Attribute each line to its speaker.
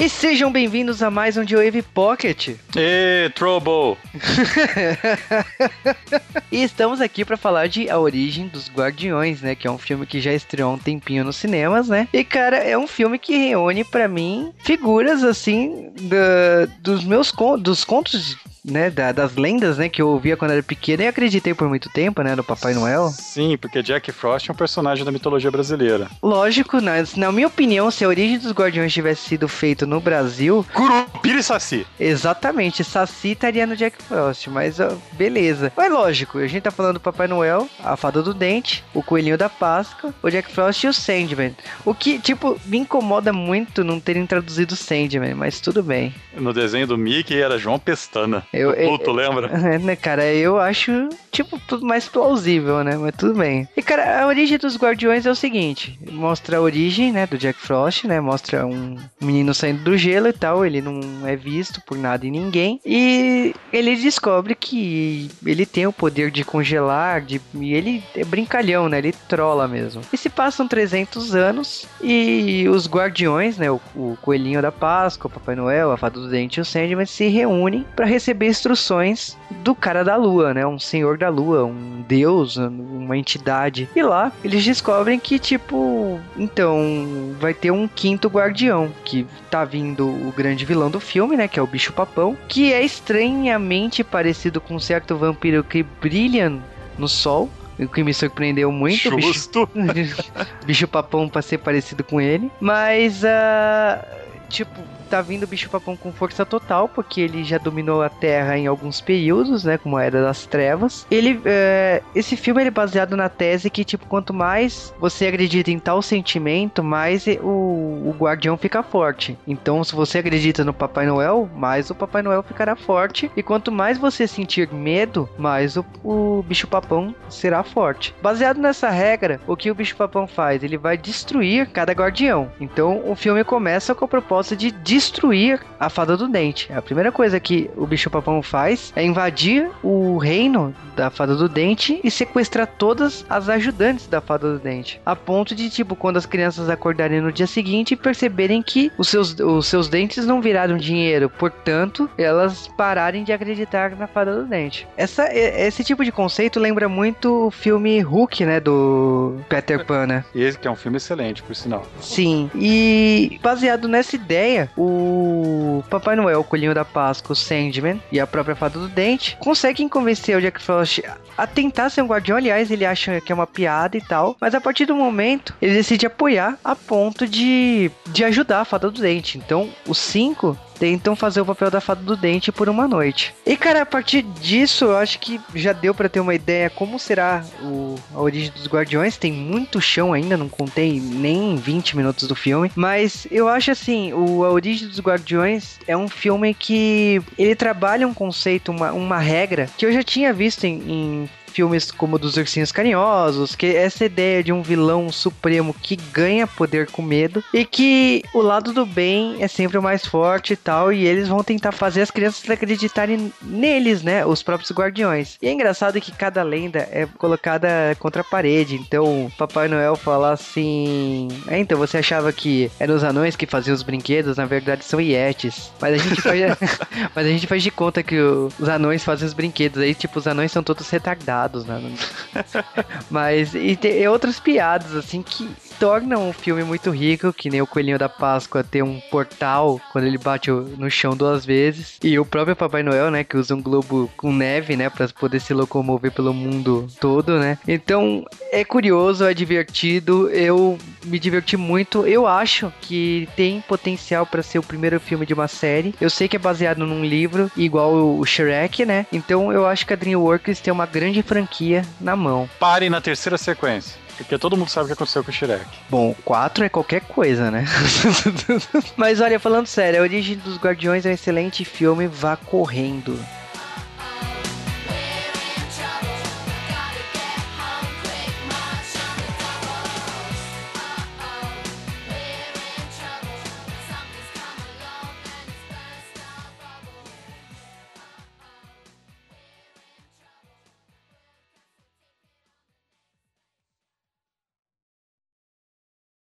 Speaker 1: E sejam bem-vindos a mais um The Wave Pocket.
Speaker 2: E Trouble!
Speaker 1: e estamos aqui para falar de A Origem dos Guardiões, né? Que é um filme que já estreou há um tempinho nos cinemas, né? E, cara, é um filme que reúne para mim figuras, assim, da, dos meus dos contos né, da, das lendas, né, que eu ouvia quando era pequeno e acreditei por muito tempo, né, no Papai Noel.
Speaker 2: Sim, porque Jack Frost é um personagem da mitologia brasileira.
Speaker 1: Lógico, né, na minha opinião, se a origem dos Guardiões tivesse sido feito no Brasil...
Speaker 2: Curupira e Saci.
Speaker 1: Exatamente, Saci estaria no Jack Frost, mas ó, beleza. Mas lógico, a gente tá falando do Papai Noel, a Fada do Dente, o Coelhinho da Páscoa, o Jack Frost e o Sandman. O que, tipo, me incomoda muito não terem traduzido Sandman, mas tudo bem.
Speaker 2: No desenho do Mickey era João Pestana. Eu, Pluto, lembra?
Speaker 1: Né, cara, eu acho, tipo, tudo mais plausível, né? Mas tudo bem. E, cara, a origem dos Guardiões é o seguinte: mostra a origem, né, do Jack Frost, né? Mostra um menino saindo do gelo e tal. Ele não é visto por nada e ninguém. E ele descobre que ele tem o poder de congelar, de, e ele é brincalhão, né? Ele trola mesmo. E se passam 300 anos e os Guardiões, né? O, o Coelhinho da Páscoa, o Papai Noel, a Fada do Dente e o Sandman se reúnem para receber instruções do cara da lua, né? Um senhor da lua, um deus, uma entidade. E lá eles descobrem que, tipo, então vai ter um quinto guardião, que tá vindo o grande vilão do filme, né? Que é o bicho papão, que é estranhamente parecido com um certo vampiro que brilha no sol. O que me surpreendeu muito.
Speaker 2: Justo.
Speaker 1: Bicho, bicho papão pra ser parecido com ele. Mas, uh, tipo, tá vindo o bicho papão com força total, porque ele já dominou a Terra em alguns períodos, né? Como a Era das Trevas. Ele, é, esse filme é baseado na tese que, tipo, quanto mais você acredita em tal sentimento, mais o, o guardião fica forte. Então, se você acredita no Papai Noel, mais o Papai Noel ficará forte. E quanto mais você sentir medo, mais o, o bicho papão será forte. Baseado nessa regra, o que o bicho papão faz? Ele vai destruir cada guardião. Então, o filme começa com a proposta de destruir destruir a fada do dente. A primeira coisa que o bicho papão faz é invadir o reino da fada do dente e sequestrar todas as ajudantes da fada do dente. A ponto de, tipo, quando as crianças acordarem no dia seguinte e perceberem que os seus, os seus dentes não viraram dinheiro, portanto, elas pararem de acreditar na fada do dente. Essa, esse tipo de conceito lembra muito o filme Hulk, né? Do Peter Pan, né?
Speaker 2: E esse que é um filme excelente, por sinal.
Speaker 1: Sim. E baseado nessa ideia, o o Papai Noel, o Coelhinho da Páscoa, o Sandman e a própria Fada do Dente conseguem convencer o Jack Frost a tentar ser um guardião. Aliás, ele acha que é uma piada e tal, mas a partir do momento ele decide apoiar a ponto de, de ajudar a Fada do Dente. Então, os cinco tentam fazer o papel da fada do dente por uma noite. E cara, a partir disso, eu acho que já deu para ter uma ideia como será o, a origem dos Guardiões. Tem muito chão ainda, não contei nem 20 minutos do filme, mas eu acho assim, o A Origem dos Guardiões é um filme que ele trabalha um conceito, uma, uma regra que eu já tinha visto em, em filmes como dos Ursinhos Carinhosos, que é essa ideia de um vilão supremo que ganha poder com medo e que o lado do bem é sempre o mais forte e tal, e eles vão tentar fazer as crianças acreditarem neles, né? Os próprios guardiões. E é engraçado que cada lenda é colocada contra a parede. Então, Papai Noel fala assim: é, então você achava que eram os anões que faziam os brinquedos, na verdade são Yetis. Mas a gente faz, mas a gente faz de conta que os anões fazem os brinquedos. Aí, tipo, os anões são todos retardados né? Mas e tem outras piadas, assim, que tornam o filme muito rico, que nem o Coelhinho da Páscoa tem um portal quando ele bate no chão duas vezes. E o próprio Papai Noel, né, que usa um globo com neve, né, para poder se locomover pelo mundo todo, né? Então, é curioso, é divertido, eu me diverti muito. Eu acho que tem potencial para ser o primeiro filme de uma série. Eu sei que é baseado num livro, igual o Shrek, né? Então, eu acho que a DreamWorks tem uma grande franquia na mão.
Speaker 2: Pare na terceira sequência. Porque todo mundo sabe o que aconteceu com o Shrek.
Speaker 1: Bom, 4 é qualquer coisa, né? Mas olha, falando sério, A Origem dos Guardiões é um excelente filme, vá correndo.